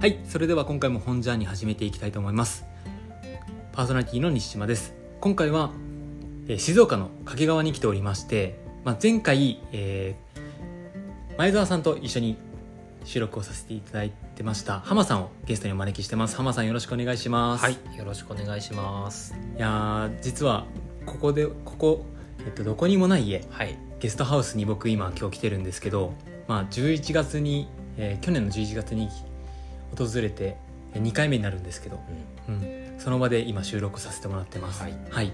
はいそれでは今回も本ジャーニー始めていきたいと思います。パーソナリティの西島です。今回は、えー静岡の掛川に来ておりまして、まあ、前回、えー前澤さんと一緒に収録をさせていただいてました。浜さんをゲストにお招きしてます。浜さんよろしくお願いします。はい、よろしくお願いします。いやー実はここでここ、えっと、どこにもない家はい、ゲストハウスに僕今今日来てるんですけど、まあ、11月に、えー去年の11月に訪れて2回目になるんですけど、うん、その場で今収録させてもらってます。はい。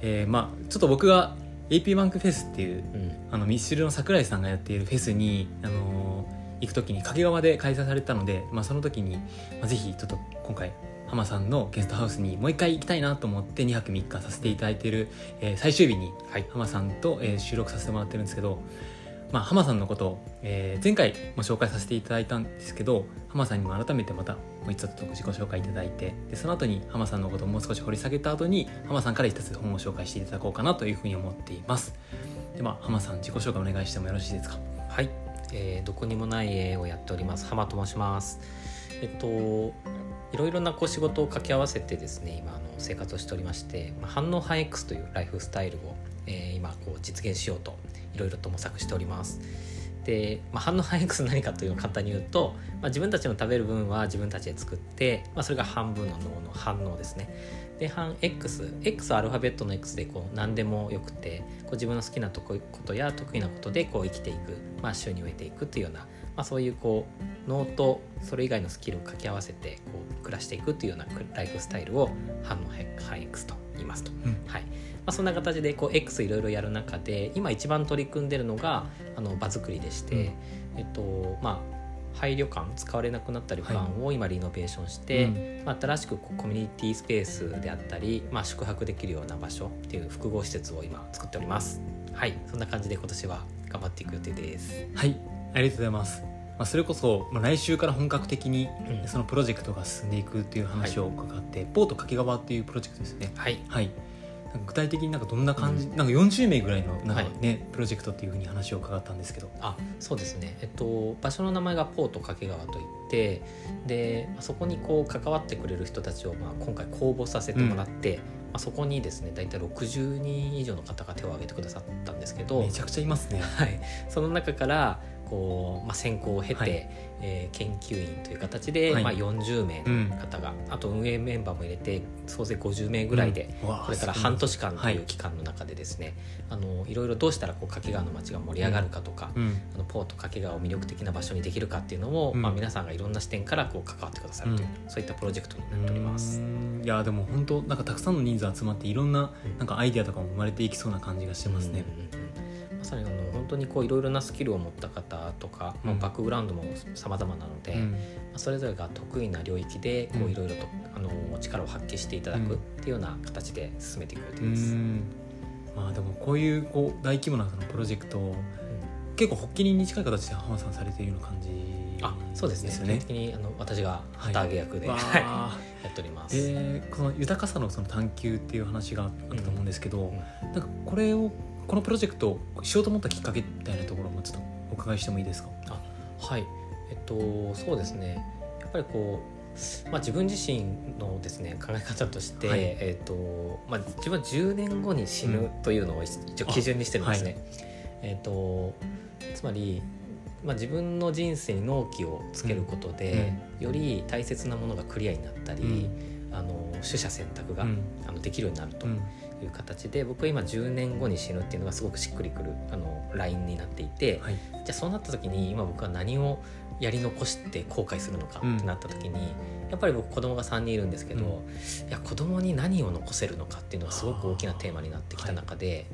えーまあちょっと僕が AP バンクフェスっていううん、あのミスチルの桜井さんがやっているフェスに、あのー行く時に掛川で開催されたので、まあ、その時に、まあ、ぜひちょっと今回浜さんのゲストハウスにもう一回行きたいなと思って2泊3日させていただいている、えー最終日にはい、浜さんと、えー収録させてもらってるんですけど、まあ、浜さんのことを、えー前回も紹介させていただいたんですけど浜さんにも改めてまたもう一つ自己紹介いただいてでその後に浜さんのことをもう少し掘り下げた後に浜さんから一つ本を紹介していただこうかなというふうに思っていますでは浜さん自己紹介お願いしてもよろしいですか？はい、えーどこにもない絵をやっております。浜と申します。えっと。いろいろなこう仕事を掛け合わせてですね今あの生活をしておりまして、まあ、反応反 X というライフスタイルを、えー今こう実現しようといろいろと模索しております。で、まあ、反応反 X 何かというのを簡単に言うと、まあ、自分たちの食べる分は自分たちで作って、まあ、それが半分の脳の反応ですね。で反 X X はアルファベットの X でこう何でもよくてこう自分の好きなとこことや得意なことでこう生きていく、まあ、収入を得ていくというような、まあ、そういうこう脳とそれ以外のスキルを掛け合わせてこう暮らしていくというようなライフスタイルを反応反 X と言いますと。はい。まあ、そんな形でこう X いろいろやる中で今一番取り組んでるのがあの場作りでして、えっとまあ廃旅館使われなくなった旅館を今リノベーションして、うん。まあ、新しくコミュニティスペースであったり、まあ、宿泊できるような場所っていう複合施設を今作っております。はい。そんな感じで今年は頑張っていく予定です。はい。ありがとうございます、まあ、それこそ、まあ、来週から本格的にうん。そのプロジェクトが進んでいくっていう話を伺って、ポート掛川っていうプロジェクトですね。はい。はい具体的になんかどんな感じ、なんか40名ぐらいのなんかはね、プロジェクトっていうふうに話を伺ったんですけど。あそうですね。えっと場所の名前がポート掛川といってでまあそこにこう関わってくれる人たちを、まあ、今回公募させてもらって、まあ、そこにですね大体60人以上の方が手を挙げてくださったんですけど。めちゃくちゃいますね。はい、その中からこう、まあ、選考を経て、はい。えー研究員という形で、はい。まあ、40名の方が、あと運営メンバーも入れて総勢50名ぐらいで、うん。これから半年間とはい。いう期間の中でですね、い、あのいろいろどうしたらこう掛川の街が盛り上がるかとか、うん。あのポート掛川を魅力的な場所にできるかっていうのを、うん。まあ、皆さんがいろんな視点からこう関わってくださるという、そういったプロジェクトになっております。いやでも本当なんかたくさんの人数集まっていろんなうん。なんかアイデアとかも生まれていきそうな感じがしてますね、うんうんうん。まさにあの本当にこういろいろなスキルを持った方とか、まあうんバックグラウンドも様々なので、うん。まあそれぞれが得意な領域でこういろいろとあの力を発揮していただくっていうような形で進めていく予う定です。ん。まあでもこういうこう大規模なそのプロジェクトを結構発起人に近い形で浜さんされているような感じあそうですね。ですよね的にあの私が旗揚げ役で、わはいあ。やっております。でこの豊かさのその探求っていう話があったと思うんですけど、ん。なんかこれをこのプロジェクトをしようと思ったきっかけみたいなところもちょっとお伺いしてもいいですか？はい。えっとそうですね。やっぱりこう、まあ、自分自身のですね考え方として、はい。えっとまあ、自分は10年後に死ぬというのを一応基準にしてるんですね。えっとつまりまあ、自分の人生に納期をつけることで、より大切なものがクリアになったり、あの取捨選択が、うん。あのできるようになると。うんいう形で、僕は今10年後に死ぬっていうのがすごくしっくりくるあのラインになっていて、はい。じゃあそうなった時に今僕は何をやり残して後悔するのかってなった時に、やっぱり僕子供が3人いるんですけど、うん。いや子供に何を残せるのかっていうのがすごく大きなテーマになってきた中で、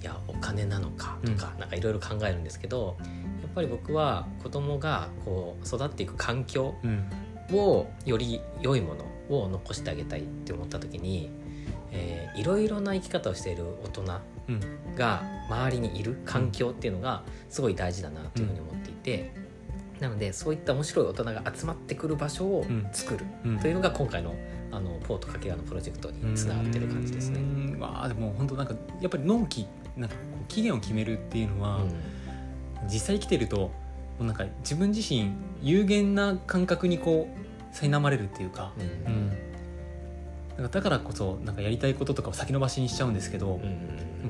い、やお金なのかとか、なんかいろいろ考えるんですけどやっぱり僕は子供がこう育っていく環境うん。をより良いものを残してあげたいって思った時に、えーいろいろな生き方をしている大人うん。が周りにいる環境っていうのがすごい大事だなというふうに思っていて、なのでそういった面白い大人が集まってくる場所をうん。作るうん。というのが今回のあのポート掛川のプロジェクトにつながってる感じですね。わあでも本当なんかやっぱり納期なんかこう期限を決めるっていうのは、実際生きてるとうなんか自分自身有限な感覚にこう苛まれるっていうか、うん。うん、なんかだからこそなんかやりたいこととかを先延ばしにしちゃうんですけど、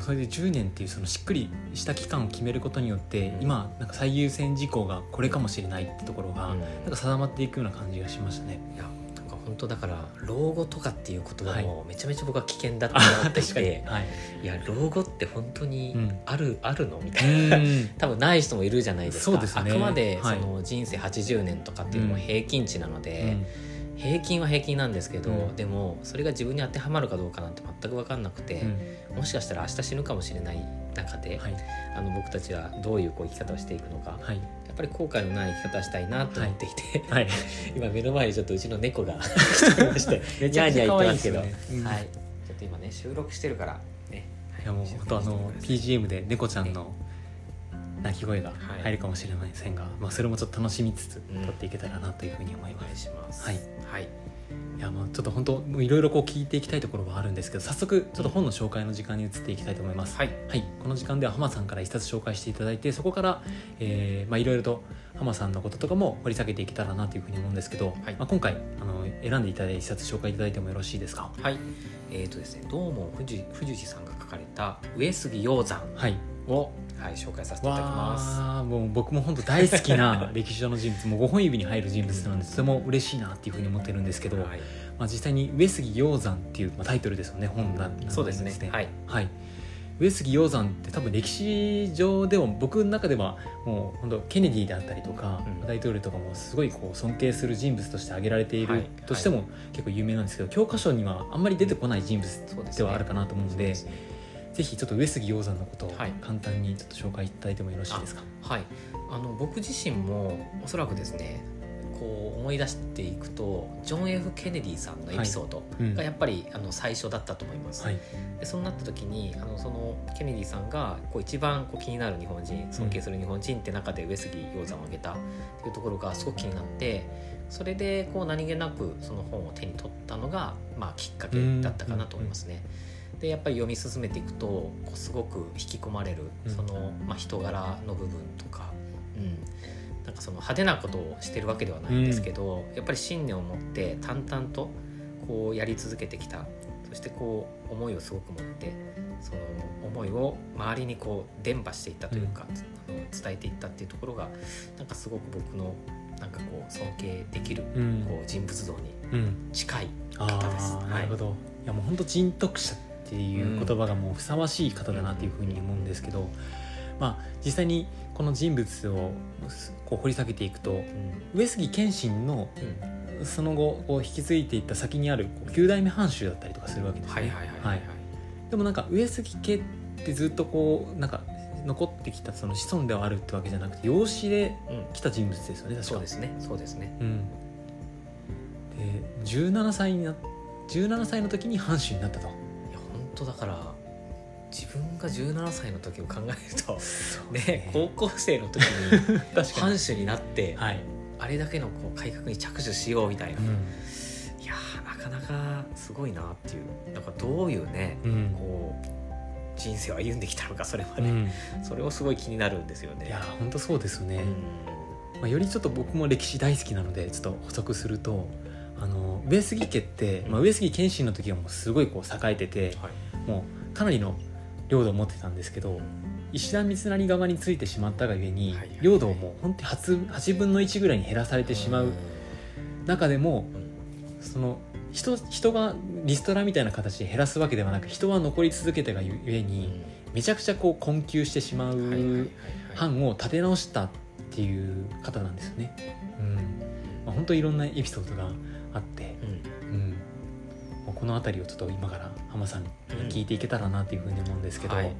それで10年っていうそのしっくりした期間を決めることによって、うん。今なんか最優先事項がこれかもしれないってところが、うん。なんか定まっていくような感じがしましたね。いやなんか本当だから老後とかっていう言葉もめちゃめちゃ僕は危険だとあ思ってい 確かに、て、はい、いや老後って本当にうん。ある、あるのみたいな。うん。多分ない人もいるじゃないですか。ね。あくまでそはい。の人生80年とかっていうのも平均値なので、平均は平均なんですけど、うん。でもそれが自分に当てはまるかどうかなんて全く分かんなくて、うん。もしかしたら明日死ぬかもしれない中で、はい。あの僕たちはどういうこう生き方をしていくのか、はい。やっぱり後悔のない生き方をしたいなと思っていて、はい、今目の前にちょっとうちの猫が来てまして めちゃくちゃ可愛いますけど、ね。うん。はい、ちょっと今ね収録してるからね。い。やもう本当あの PGM で猫ちゃんの鳴き声が入るかもしれませんが、まあ、それもちょっと楽しみつつうん。撮っていけたらなというふうに思います。しますはい、はい、いやまあちょっと本当いろいろこう聞いていきたいところはあるんですけど早速ちょっと本の紹介の時間に移っていきたいと思います。はい。はい、この時間では浜さんから一冊紹介していただいてそこから、えーまあ、いろいろと浜さんのこととかも掘り下げていけたらなというふうに思うんですけど、はい。まあ、今回あの選んでいただいた一冊紹介いただいてもよろしいですか？はい、えーとですね、どうも藤藤士さんが書かれた上杉鷹山はい。を、はい、紹介させていただきます。もう僕も本当大好きな 歴史上の人物。もう5本指に入る人物なのでとても嬉しいなっていうふうに思ってるんですけど、はい、まあ、実際に「上杉鷹山」っていう、まあ、タイトルですよね。本なんそうですね。はい、はい、上杉鷹山って多分歴史上でも僕の中ではもう本当ケネディであったりとか、うん。大統領とかもすごいこう尊敬する人物として挙げられているはい。としても結構有名なんですけど、教科書にはあんまり出てこない人物ですねではあるかなと思うのでそうですねぜひちょっと上杉鷹山のことをはい簡単にちょっと紹介いただいてもよろしいですか？はい、あの僕自身もおそらくですね、こう思い出していくとジョン・ F・ ケネディさんのエピソードうんがやっぱりあの最初だったと思います。はいでそうなった時にあのそのケネディさんがこう一番こう気になる日本人尊敬する日本人って中で上杉鷹山を挙げたっていうところがすごく気になってそれでこう何気なくその本を手に取ったのが、まあ、きっかけだったかなと思いますね。でやっぱり読み進めていくとこうすごく引き込まれるうん。その、まあ、人柄の部分とか、うん、なんかその派手なことをしてるわけではないんですけど、やっぱり信念を持って淡々とこうやり続けてきた。そしてこう思いをすごく持ってその思いを周りにこう伝播していったというか、あの伝えていったっていうところがなんかすごく僕のなんかこう尊敬できるうん。こう人物像にうん。近いあ方です。あなるほど、い、やもう本当人徳者っていう言葉がもうふさわしい方だなっていうふうに思うんですけど、まあ実際にこの人物をこう掘り下げていくとうん上杉謙信のうん。その後こう引き継いでいった先にあるこう9代目藩主だったりとかするわけですね。でもなんか上杉家ってずっとこうなんか残ってきたその子孫ではあるってわけじゃなくて養子でうん来た人物ですよね確か。そうですね。そうですね。うん、で17歳にな17歳の時に藩主になったと当だから自分が17歳の時を考えるとね。高校生の時に 藩主になってはい、あれだけのこう改革に着手しようみたいな、ういやーなかなかすごいなっていう。なんかどういうね、んうん。こう人生を歩んできたのかそれまで、うん、それをすごい気になるんですよね。いや本当そうですよね、うん。まあ、よりちょっと僕も歴史大好きなのでちょっと補足するとあの上杉家って、まあ、上杉謙信の時はもうすごいこう栄えててはい。もうかなりの領土を持ってたんですけど石田三成側についてしまったがゆえに、領土をもう本当に 8, 8分の1ぐらいに減らされてしまう中でもうん。その人人がリストラみたいな形で減らすわけではなく人は残り続けたがゆえにめちゃくちゃこう困窮してしまう藩を立て直したっていう方なんですよね。うん。まあ、本当にいろんなエピソードがあって、うん。この辺りをちょっと今から浜さんに聞いていけたらなというふうに思うんですけど、はい。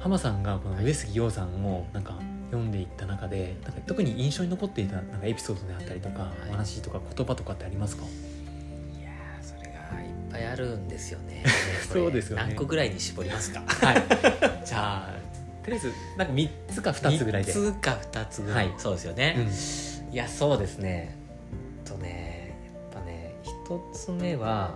浜さんがこの上杉鷹山をなんか読んでいった中でなんか特に印象に残っていたなんかエピソードであったりとか、い。お話とか言葉とかってありますか？いやーそれがいっぱいあるんですよね。そうですよね。何個ぐらいに絞りますか？はい。じゃあとりあえずなんか3つか2つぐらいで。3つか2つぐらい、はい。そうですよね、うん。いやそうですね。とねやっぱね一つ目は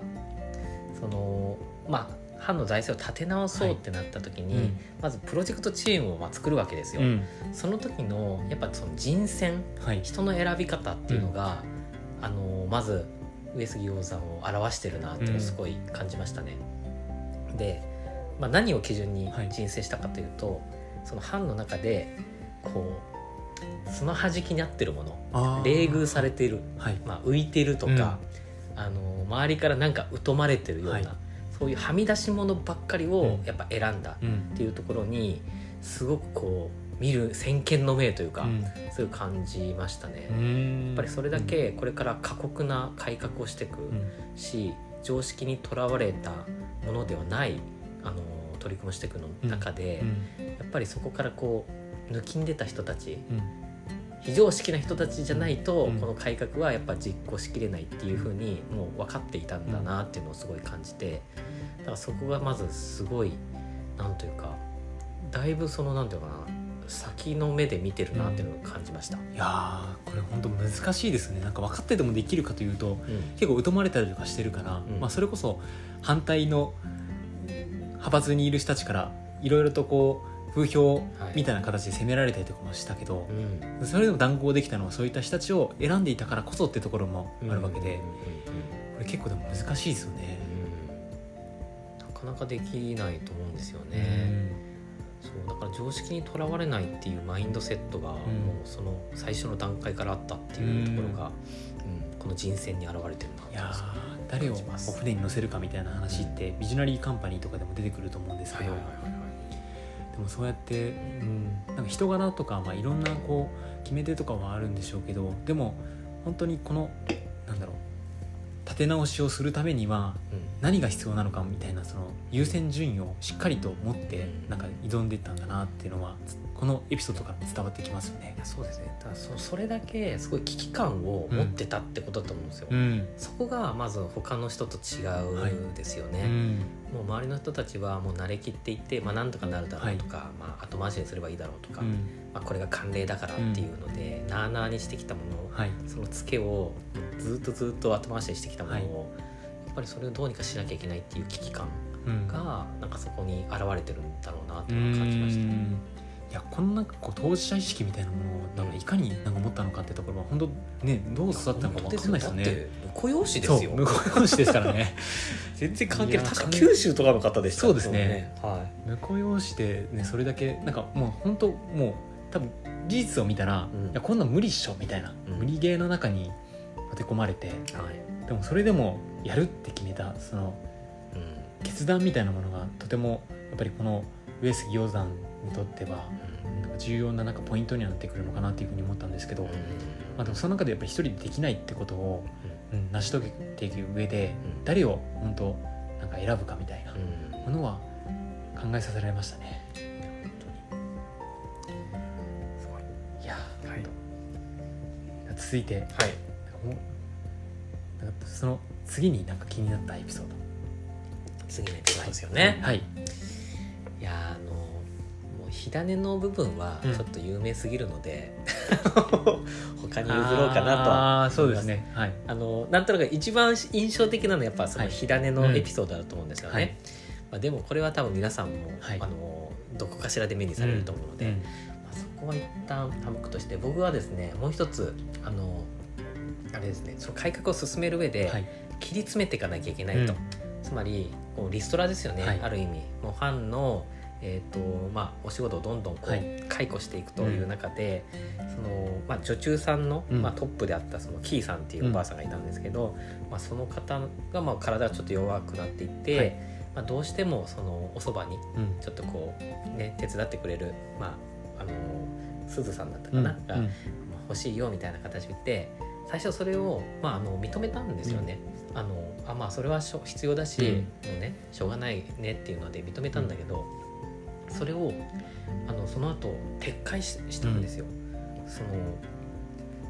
そのまあ藩の財政を立て直そうってなった時に、うん。まずプロジェクトチームをまあ作るわけですよ、うん。その時のやっぱその人選はい。人の選び方っていうのが、あのまず上杉鷹山を表してるなっていうのをすごい感じましたね。で、まあ、何を基準にはい。人選したかというと、その藩の中でこうつまはじきに合ってるもの冷遇されている、はい。まあ、浮いてるとか、あの周りからなんか疎まれてるような、はい。そういうはみ出し物ばっかりをうん。やっぱ選んだうん。っていうところにすごくこう見る先見の明というか、うん。そういう感じましたね。うん。やっぱりそれだけこれから過酷な改革をしていくうん。し常識にとらわれたものではないあの取り組みをしていくの中で、うん。やっぱりそこからこう抜きんでた人たちうん非常識な人たちじゃないと、うん。この改革はやっぱ実行しきれないっていうふうにもう分かっていたんだなっていうのをすごい感じてだからそこがまずすごいなんというかだいぶそのなんていうのかな先の目で見てるなっていうのを感じました。いやーこれ本当難しいですね。なんか分かっててもできるかというとうん。結構疎まれたりとかしてるから、うん。まあ、それこそ反対の派閥にいる人たちからいろいろとこう風評みたいな形で責められたりとかもしたけどう、ん。それでも談合できたのはそういった人たちを選んでいたからこそってところもあるわけで、うんこれ結構でも難しいですよね。なかなかできないと思うんですよね。そうだから常識にとらわれないっていうマインドセットがもうその最初の段階からあったっていうところが、うん。この人選に現れてるなっていやす。誰をお船に乗せるかみたいな話って、ビジョナリーカンパニーとかでも出てくると思うんですけど、はいはいはいはいでもそうやって、うん、なんか人柄とか、まあ、いろんなこう決め手とかはあるんでしょうけどでも本当にこのなんだろう立て直しをするためにはうん。何が必要なのかみたいなその優先順位をしっかりと持ってうん。なんか挑んでいったんだなっていうのはこのエピソードから伝わってきますよね。そうですね。だからそそれだけすごい危機感を持ってたってことだと思うんですよ、うん。そこがまず他の人と違うんですよね、うん。もう周りの人たちはもう慣れきっていて、まあ、なんとかなるだろうとか、まあ、後回しにすればいいだろうとか、うん。まあ、これが慣例だからっていうので、なあなあにしてきたものはい。そのツケをずっとずっと後回しにしてきたものを、はい。やっぱりそれをどうにかしなきゃいけないっていう危機感うんがなんかそこに現れてるんだろうなってういうのを感じました。んいやこんかこう当事者意識みたいなものをなんかいかになんか持ったのかってところは本当ねどう育ったのか分かんないですよね。婿養子ですよ。そう向こう養子ですからね。全然関係ない。確か九州とかの方でした。そうですね。は向こう養子でねそれだけなんかもう本当もう多分事実を見たら、うん。いやこんなん無理っしょみたいな、うん。無理ゲーの中に当て込まれていはい、でもそれでもやるって決めたそのうん。決断みたいなものがとてもやっぱりこの上杉鷹山にとっては重要ななんかポイントにはなってくるのかなっていうふうに思ったんですけど、うん。まあ、でもその中でやっぱり一人でできないってことを、うん、成し遂げていく上でうん。誰を本当なんか選ぶかみたいなうん。ものは考えさせられましたね。いいやー、はい。続いて。はい。なんかその次になんか気になったエピソード。次のエピソードですよね、はい、い、やーあのもう火種の部分はうん。ちょっと有名すぎるので、他に譲ろうかなとはあーそうですね。はい。あのなんとなく一番印象的なのはやっぱそのはい。火種のエピソードだと思うんですよね、はい。まあ、でもこれは多分皆さんも、はい。あのどこかしらで目にされると思うので、うん。まあ、そこは一旦省くとして僕はですねもう一つあのあれですねその改革を進める上ではい。切り詰めていかなきゃいけないと、うんつまりこうリストラですよね、はい。ある意味。もうファンの、えーとまあ、お仕事をどんどんこう、はい。解雇していくという中で、そのまあ、女中さんの、うん。まあ、トップであったそのキーさんっていうおばあさんがいたんですけど、まあ、その方がまあ体がちょっと弱くなっていって、はい。まあ、どうしてもそのおそばにうん。ちょっとこうね手伝ってくれる、まあ、あのすずさんだったかな、うん。が、まあ欲しいよみたいな形で最初それを、まあ、あの認めたんですよね。あのあまあそれはしょ必要だし、うん。もうねしょうがないねっていうので認めたんだけど、それをあのその後撤回ししたんですよ。その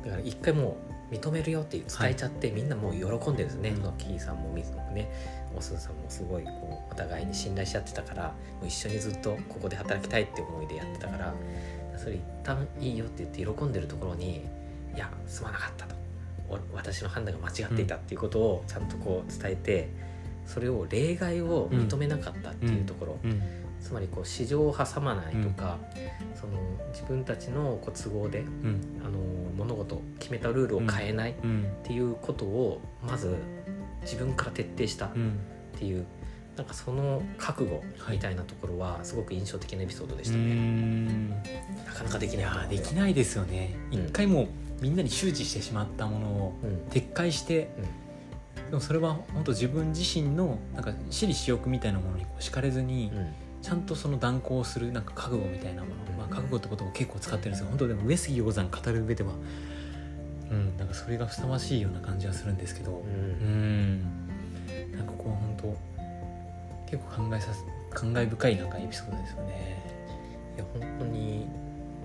だから一回もう認めるよって伝えちゃって、みんなもう喜んでるんですね、うん。キーさんも水野もねおすずさんもすごいこうお互いに信頼し合ってたからもう一緒にずっとここで働きたいって思いでやってたからそれ一旦いいよって言って喜んでるところにいやすまなかったと。お私の判断が間違っていたっていうことをちゃんとこう伝えてそれを例外を認めなかったっていうところ、うん。つまりこう市場を挟まないとか、その自分たちのこう都合でうん。あの物事決めたルールを変えないっうん。ていうことをまず自分から徹底したっうんていうなんかその覚悟みたいなところはすごく印象的なエピソードでしたね。うん。なかなかできいないできないですよね。うん。一回もうみんなに周知してしまったものをうん。撤回して、でもそれは本当自分自身のなんか私利私欲みたいなものにこう敷かれずに、うん。ちゃんとその断行するなんか覚悟みたいなもの、まあ、覚悟ってことを結構使ってるんですよ本当でも上杉鷹山語る上ではうんなんかそれがふさわしいような感じはするんですけどううん。んなんかこう本当結構考えさす感慨深いなんかエピソードですよね。いや本当に、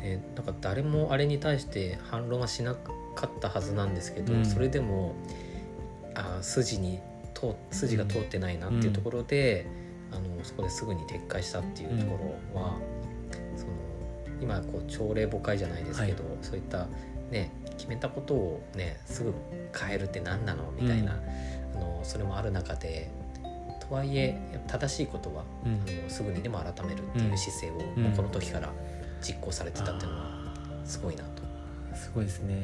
ね、なんか誰もあれに対して反論はしなかったはずなんですけど、うん。そそれでもあー筋に通筋が通ってないなっていうところで、あのそこですぐに撤回したっていうところは、その今こう朝令暮改じゃないですけど、そういった、ね、決めたことを、ね、すぐ変えるって何なのみたいな、あのそれもある中でとはいえ正しいことはうん。あのすぐにでも改めるっていう姿勢を、この時から実行されてたっていうのはすごいなと。すごいですね、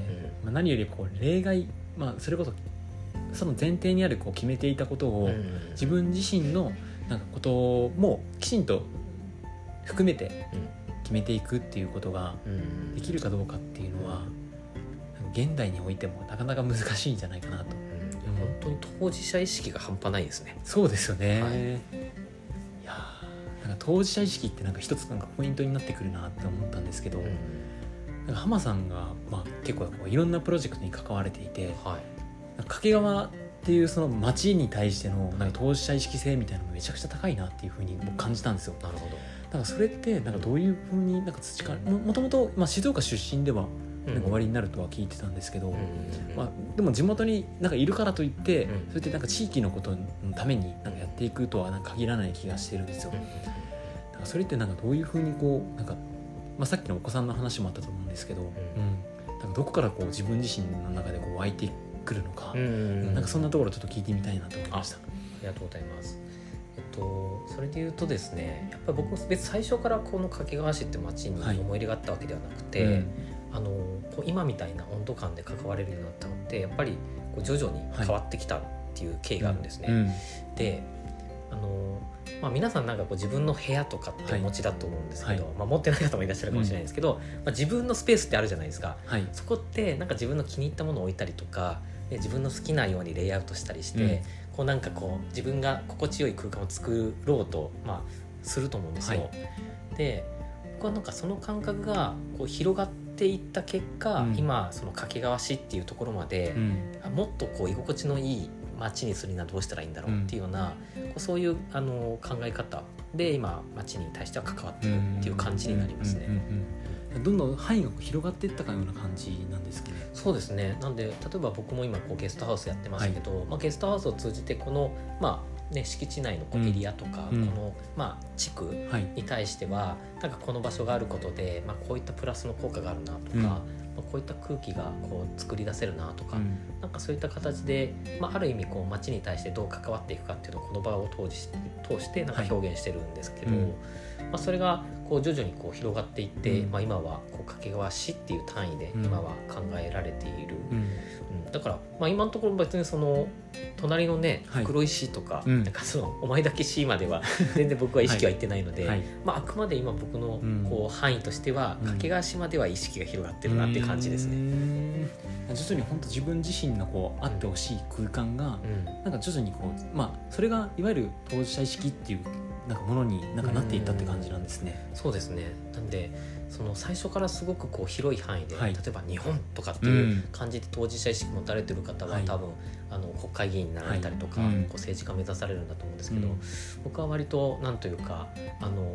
うん。まあ、何よりこう例外、まあ、それこそその前提にあるこう決めていたことを、うん。自分自身のなんかこともきちんと含めて決めていくっていうことがうん。できるかどうかっていうのは現代においてもなかなか難しいんじゃないかなと。うん。本当に当事者意識が半端ないですね。そうですよね、はい。い、やーなんか当事者意識ってなんか一つなんかポイントになってくるなって思ったんですけど、うんなんか浜さんが、まあ、結構こういろんなプロジェクトに関われていてはい掛川っていうその町に対してのなんか当事者意識性みたいなのがめちゃくちゃ高いなっていうふうに僕感じたんですよ。なるほど。なんかそれってなんかどういうふうになんか培ももともと、まあ、静岡出身ではなんか終わりになるとは聞いてたんですけど、うんまあ、でも地元になんかいるからといって、うん。そうやってなんか地域のことのためになんかやっていくとはなんか限らない気がしてるんですよ。うんなんかそれってなんかどういうふうにこうなんか、まあ、さっきのお子さんの話もあったと思うんですけど、うん。なんかどこからこう自分自身の中でこう湧いてくるのか、うんなんかそんなところちょっと聞いてみたいなと思いました。ありがとうございます。えっと、それで言うとですねやっぱり僕も別に最初からこの掛川市って町にはい。思い入れがあったわけではなくて、うんあのこう今みたいな温度感で関われるようになったのってやっぱりこう徐々に変わってきたっていう経緯があるんですね。うんであの、まあ、皆さんなんかこう自分の部屋とかってお持ちだと思うんですけど、はい。まあ、持ってない方もいらっしゃるかもしれないですけど、まあ、自分のスペースってあるじゃないですか。はい。そこってなんか自分の気に入ったものを置いたりとかで自分の好きなようにレイアウトしたりして、うん。こうなんかこう自分が心地よい空間を作ろうと、まあ、すると思うんですよ。はで僕はなんかその感覚がこう広がっていった結果、うん。今その掛川市っていうところまでう、ん。あもっとこう居心地のいい街にするにはどうしたらいいんだろうっていうような、こうそういうあの考え方。で今街に対しては関わってるっていう感じになりますね。うんうんうんうんどんどん範囲が広がっていったかのような感じなんですかね。そうですね。なんで例えば僕も今こうゲストハウスやってますけど、まあ、ゲストハウスを通じてこの、まあね、敷地内のエリアとか、うんこの、まあ、地区はい。に対してはなんかこの場所があることで、まあ、こういったプラスの効果があるなとか、うん。まあ、こういった空気がこう作り出せるなとか、うん。なんかそういった形で、まあ、ある意味こう街に対してどう関わっていくかっていうのをこの場を通じ通してなんか表現してるんですけど、はいうん。まあ、それがこう徐々にこう広がっていって、うん。まあ、今はこう掛川市っていう単位でうん。今は考えられている、だから、まあ、今のところ別にその隣のねはい袋井市とか,、うんなんかそのお前だけ市までは 全然僕は意識はいってないので、はい。まあ、あくまで今僕のうんこう範囲としてはうん掛川市までは意識が広がってるなっていう感じですね。ね。徐々に本当自分自身のこうあってほしい空間がうんなんか徐々にこうまあそれがいわゆる当事者意識っていうなんかものになんかなっていったって感じなんですね。そうですねなんでその最初からすごくこう広い範囲で、はい。例えば日本とかっていう感じで当事者意識持たれてる方は、はい。多分あの国会議員になられたりとか、はい。うん。こう政治家目指されるんだと思うんですけど、うん。僕は割となんというかあの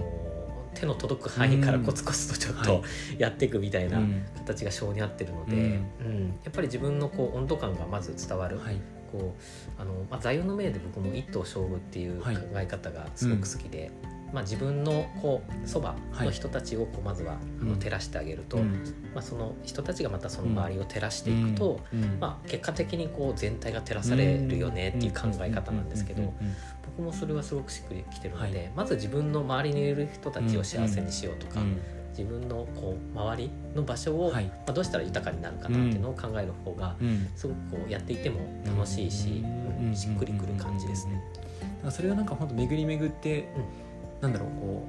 手の届く範囲からコツコツとちょっとはやっていくみたいなうん。形が性に合ってるので、うん。うん。やっぱり自分のこう温度感がまず伝わる、はい。こうあの、まあ、座右の銘で僕も一頭勝負っていう考はい。え方がすごく好きで、まあ、自分のこうそばの人たちをこうまずはあのうん。照らしてあげると、うん。まあ、その人たちがまたその周りを照らしていくと、うん。まあ、結果的にこう全体が照らされるよねっていう考え方なんですけどうん。うん。うん。うん。僕もそれはすごくしっくりきてるので、はい。まず自分の周りにいる人たちを幸せにしようとか、うん。自分のこう周りの場所を、はい。まあ、どうしたら豊かになるかなっていうのを考える方がうん。すごくこうやっていても楽しいし、うん。うん。しっくりくる感じですね。それがなん。か本当巡り巡って、なんだろうこ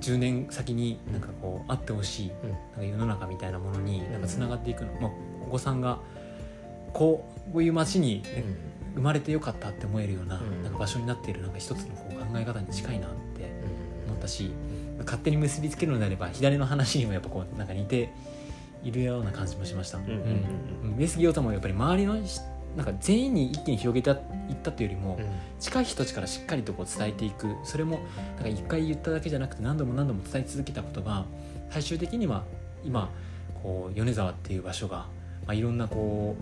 う10年先になんかこうあってほしい、うん。なんか世の中みたいなものになんかつながっていくの、まあ、お子さんがこうこういう街にね、生まれてよかったって思えるような,、うん。なんか場所になっているなんか一つのこう考え方に近いなってうん。思ったし、勝手に結びつけるのであれば左の話にもやっぱこうなんか似ているような感じもしました。うん。うん。うん。うん。上杉太もやっぱり周りのしなんか全員に一気に広げていったというよりも、うん。近い人たちからしっかりとこう伝えていく。それもなんか一回言っただけじゃなくて何度も何度も伝え続けたことが最終的には今こう米沢っていう場所が、まあ、いろんなこ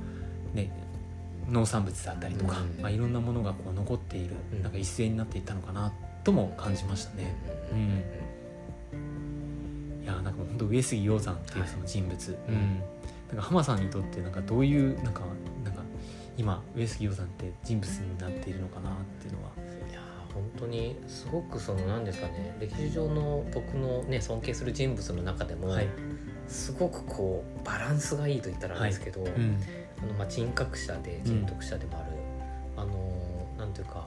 うね農産物だったりとか、うん。まあ、いろんなものがこう残っている、うん。なんか一斉になっていったのかなとも感じましたね。うん。いやなんか本当上杉鷹山っていうその人物、うん。うん。なんか浜さんにとってなんかどういうなんか今上杉鷹山って人物になっているのかなっていうのは。いやー本当にすごくその何ですかね歴史上の僕のね尊敬する人物の中でも、はい。すごくこうバランスがいいと言ったらあれですけど、うん。あのまあ人格者で人徳者でもある、あのーなんていうか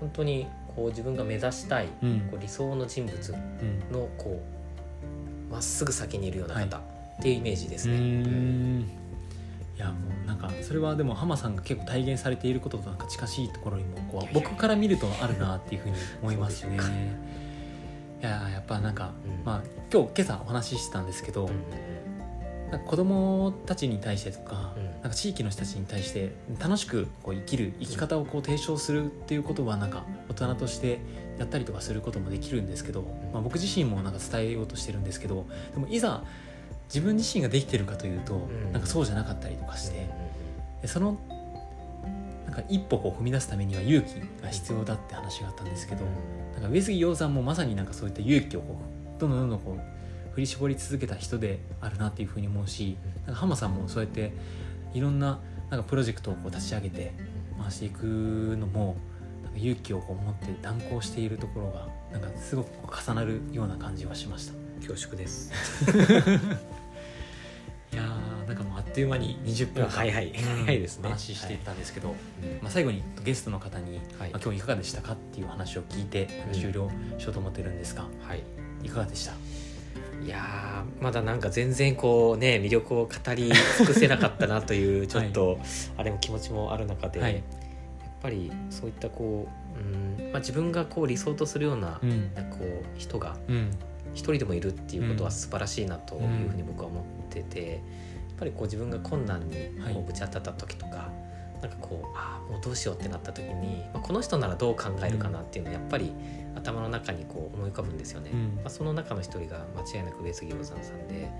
本当にこう自分が目指したいうん。こう理想の人物うん。のこうまっすぐ先にいるような方、はっていうイメージですね。いやもうなんかそれはでも浜さんが結構体現されていることとなんか近しいところにもこうや僕から見るとあるなっていうふうに思いますね。いややっぱなんか、うん。まあ今日今朝お話ししてたんですけど、うんなんか子供たちに対してとか,、うん。なんか地域の人たちに対して楽しくこう生きる生き方をこう提唱するっていうことはなんか大人としてやったりとかすることもできるんですけど、まあ、僕自身もなんか伝えようとしてるんですけどでもいざ自分自身ができてるかというと、ん。なんかそうじゃなかったりとかして、でそのなんか一歩こう踏み出すためには勇気が必要だって話があったんですけど、なんか上杉鷹山もまさになんかそういった勇気をこうどんどんどんどんこう振り絞り続けた人であるなっていうふうに思うし、なんか浜さんもそうやっていろんななんかプロジェクトをこう立ち上げて回していくのもなんか勇気をこう持って断行しているところがなんかすごく重なるような感じはしました。恐縮です。いやーなんかもうあっという間に20分間はいはいうん早いですね。話していったんですけど、うん。まあ、最後にゲストの方に、はい。まあ、今日いかがでしたかっていう話を聞いて終了しようと思ってるんですが、はい。いかがでした？いやーまだなんか全然こうね魅力を語り尽くせなかったなという ちょっと、あれも気持ちもある中で、はい。やっぱりそういったこう、うんまあ、自分がこう理想とするような,、こう人がうん一人でもいるっていうことはうん。素晴らしいなというふうに僕は思ってて、やっぱりこう自分が困難にはい。こうぶち当たった時とか、なんかこうああもうどうしようってなった時に、まあ、この人ならどう考えるかなっていうのはやっぱり頭の中にこう思い浮かぶんですよね。うん。まあ、その中の一人が間違いなく上杉鷹山さんで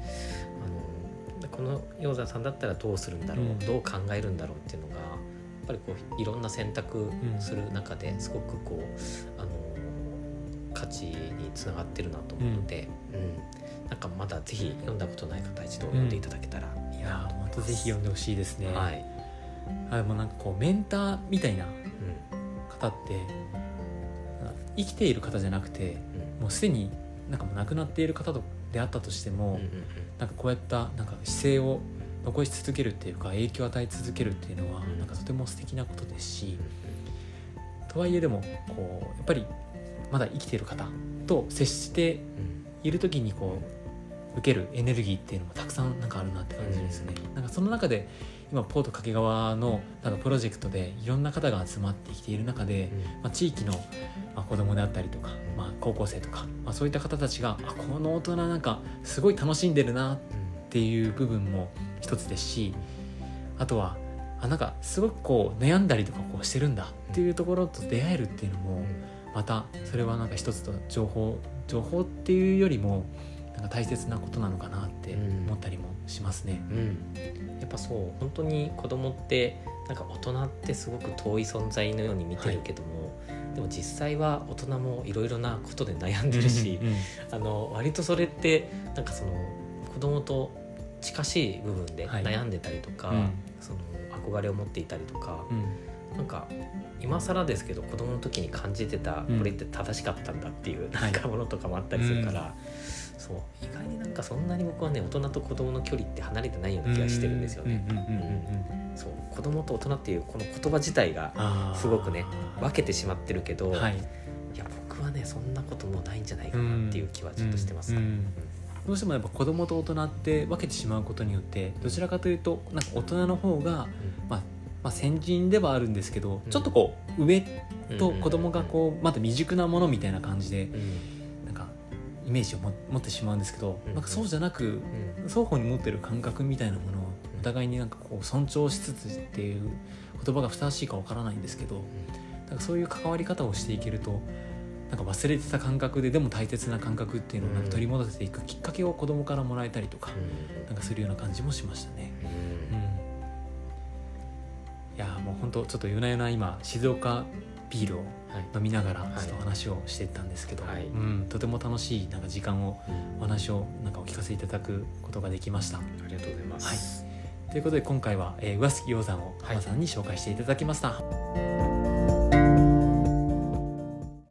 あのこの鷹山さんだったらどうするんだろう、うん。どう考えるんだろうっていうのがやっぱりこういろんな選択する中ですごくこうあの価値につながってるなと思うので、うん。なんかまだぜひ読んだことない方一度読んでいただけたらいやと思います。またぜひ読んでほしいですね、はい、あでもなんかこうメンターみたいなう方って生きている方じゃなくてんうん。もうすでになんかもう亡くなっている方とであったとしても、うんうんなんかこうやったなんか姿勢を残し続けるっていうか影響を与え続けるっていうのは、うん。なんかとても素敵なことですしうん、とはいえでもこうやっぱりまだ生きている方と接してうんいる時にこう受けるエネルギーっていうのもたくさんなんかあるなって感じですね。なんかその中で今ポート掛川のなんかプロジェクトでいろんな方が集まってきている中で、まあ、地域の、まあ、子供であったりとか、まあ、高校生とか、まあ、そういった方たちがあこの大人なんかすごい楽しんでるなっていう部分も一つですしあとはあなんかすごくこう悩んだりとかこうしてるんだっていうところと出会えるっていうのもまたそれはなんか一つと情報情報っていうよりもなんか大切なことなのかなって思ったりもしますね。うん、やっぱそう本当に子供ってなんか大人ってすごく遠い存在のように見てるけども、でも実際は大人もいろいろなことで悩んでるし、うんうん。あの割とそれってなんかその子供と近しい部分ではい。悩んでたりとか、うん。その憧れを持っていたりとか、うんなんか今更ですけど子供の時に感じてたうん。これって正しかったんだっていう、はい。なんかものとかもあったりするから、そう意外になんかそんなに僕はね大人と子供の距離って離れてないような気がしてるんですよね。うんうんうんうんうんそう子供と大人っていうこの言葉自体がすごくね分けてしまってるけど、はい。いや僕はねそんなこともないんじゃないかなっていう気はちょっとしてます。うんうんうん。どうしてもやっぱ子供と大人って分けてしまうことによってどちらかというとなんか大人の方が、まあ、まあ先人ではあるんですけど、うん。ちょっとこう上うんと子供がこうまだ未熟なものみたいな感じでうん。なんかイメージをも持ってしまうんですけど、うんなんかそうじゃなくうん。双方に持ってる感覚みたいなものをお互いになんかこう尊重しつつっていう言葉がふさわしいかわからないんですけどなんかそういう関わり方をしていけるとなんか忘れてた感覚ででも大切な感覚っていうのをなんか取り戻せていくきっかけを子供からもらえたりとか、なんかするような感じもしましたね。うん本当ちょっと夜な夜な今静岡ビールをはい飲みながらはいちょっと話をしてたんですけど、はいうん、とても楽しいなんか時間をお話をなんかお聞かせいただくことができました。ありがとうございます。ということで今回は、えー、上杉鷹山をはい浜さんに紹介していただきました。